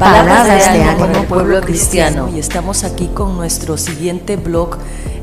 Palabras de ánimo pueblo cristiano. y estamos aquí con nuestro siguiente blog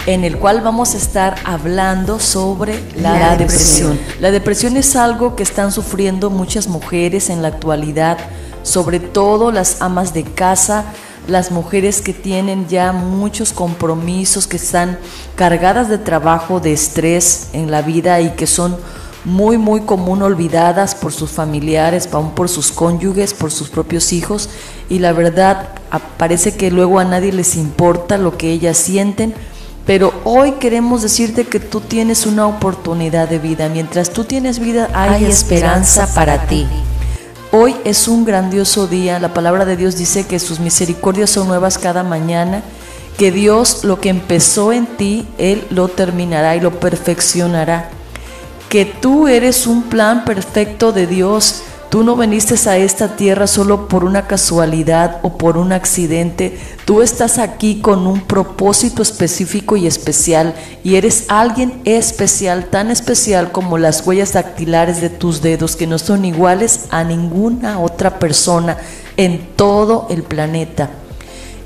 en el cual vamos a estar hablando sobre la, depresión. La depresión es algo que están sufriendo muchas mujeres en la actualidad, sobre todo las amas de casa, las mujeres que tienen ya muchos compromisos, que están cargadas de trabajo, de estrés en la vida y que son muy, muy común olvidadas por sus familiares, aún por sus cónyuges, por sus propios hijos, y la verdad parece que luego a nadie les importa lo que ellas sienten, pero hoy queremos decirte que tú tienes una oportunidad de vida, mientras tú tienes vida hay, esperanza para ti. Hoy es un grandioso día, la palabra de Dios dice que sus misericordias son nuevas cada mañana, que Dios lo que empezó en ti, Él lo terminará y lo perfeccionará que tú eres un plan perfecto de Dios. Tú no viniste a esta tierra solo por una casualidad o por un accidente. Tú estás aquí con un propósito específico y especial y eres alguien especial, tan especial como las huellas dactilares de tus dedos que no son iguales a ninguna otra persona en todo el planeta.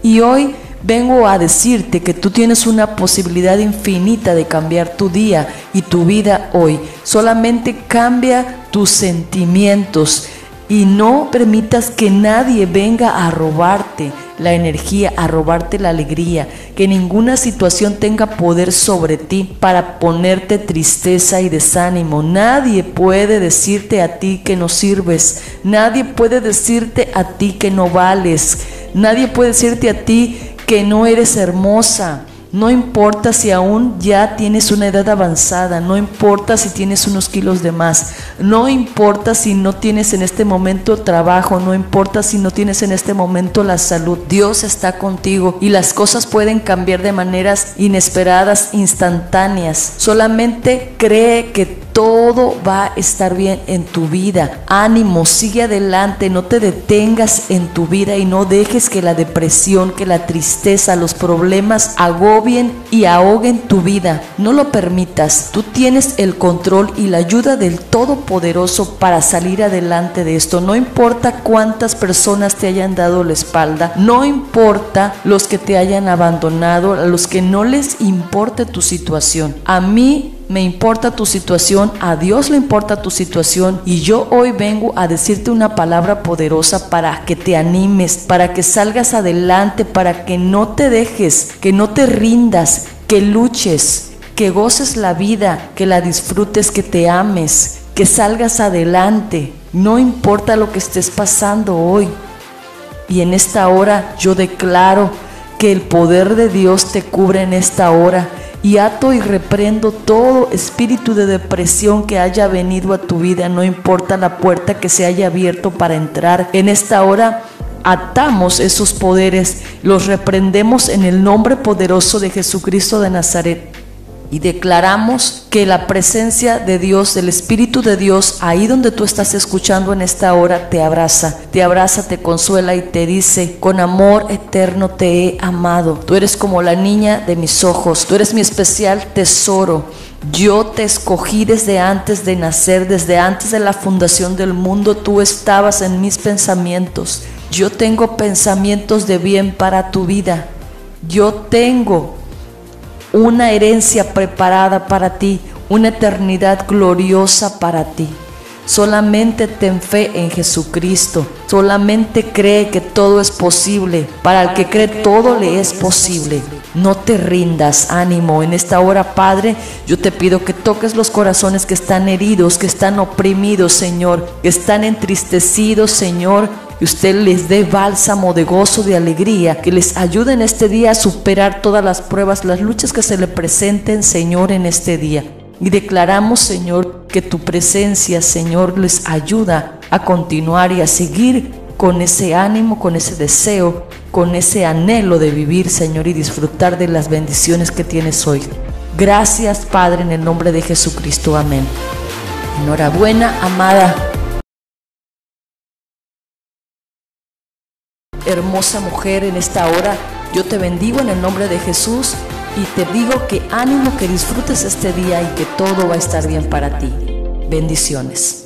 Y hoy vengo a decirte que tú tienes una posibilidad infinita de cambiar tu día y tu vida hoy. Solamente cambia tus sentimientos y no permitas que nadie venga a robarte la energía, a robarte la alegría, que ninguna situación tenga poder sobre ti para ponerte tristeza y desánimo. Nadie puede decirte a ti que no sirves, nadie puede decirte a ti que no vales, nadie puede decirte a ti que no eres hermosa. No importa si aún ya tienes una edad avanzada, no importa si tienes unos kilos de más, no importa si no tienes en este momento trabajo, no importa si no tienes en este momento la salud. Dios está contigo y las cosas pueden cambiar de maneras inesperadas, instantáneas. Solamente cree que todo va a estar bien en tu vida. Ánimo, sigue adelante, no te detengas en tu vida y no dejes que la depresión, que la tristeza, los problemas agobien y ahoguen tu vida. No lo permitas. Tú tienes el control y la ayuda del Todopoderoso para salir adelante de esto. No importa cuántas personas te hayan dado la espalda, no importa los que te hayan abandonado, a los que no les importe tu situación. A mí me importa tu situación, a Dios le importa tu situación y yo hoy vengo a decirte una palabra poderosa para que te animes, para que salgas adelante, para que no te dejes, que no te rindas, que luches, que goces la vida, que la disfrutes, que te ames, que salgas adelante. No importa lo que estés pasando hoy. Y en esta hora yo declaro que el poder de Dios te cubre en esta hora y ato y reprendo todo espíritu de depresión que haya venido a tu vida, no importa la puerta que se haya abierto para entrar. En esta hora atamos esos poderes, los reprendemos en el nombre poderoso de Jesucristo de Nazaret y declaramos que la presencia de Dios, del Espíritu de Dios, ahí donde tú estás escuchando en esta hora, te abraza, te abraza, te consuela y te dice, con amor eterno te he amado. Tú eres como la niña de mis ojos, tú eres mi especial tesoro. Yo te escogí desde antes de nacer, desde antes de la fundación del mundo, tú estabas en mis pensamientos. Yo tengo pensamientos de bien para tu vida. Yo tengo una herencia preparada para ti, una eternidad gloriosa para ti. Solamente ten fe en Jesucristo. Solamente cree que todo es posible. Para el que cree todo le es posible. No te rindas, ánimo. En esta hora, Padre, yo te pido que toques los corazones que están heridos, que están oprimidos, Señor, que están entristecidos, Señor, que usted les dé bálsamo de gozo, de alegría, que les ayude en este día a superar todas las pruebas, las luchas que se le presenten, Señor, en este día. Y declaramos, Señor, que tu presencia, Señor, les ayuda a continuar y a seguir con ese ánimo, con ese deseo, con ese anhelo de vivir, Señor, y disfrutar de las bendiciones que tienes hoy. Gracias, Padre, en el nombre de Jesucristo. Amén. Enhorabuena, amada hermosa mujer en esta hora. Yo te bendigo en el nombre de Jesús y te digo que ánimo que disfrutes este día y que todo va a estar bien para ti. Bendiciones.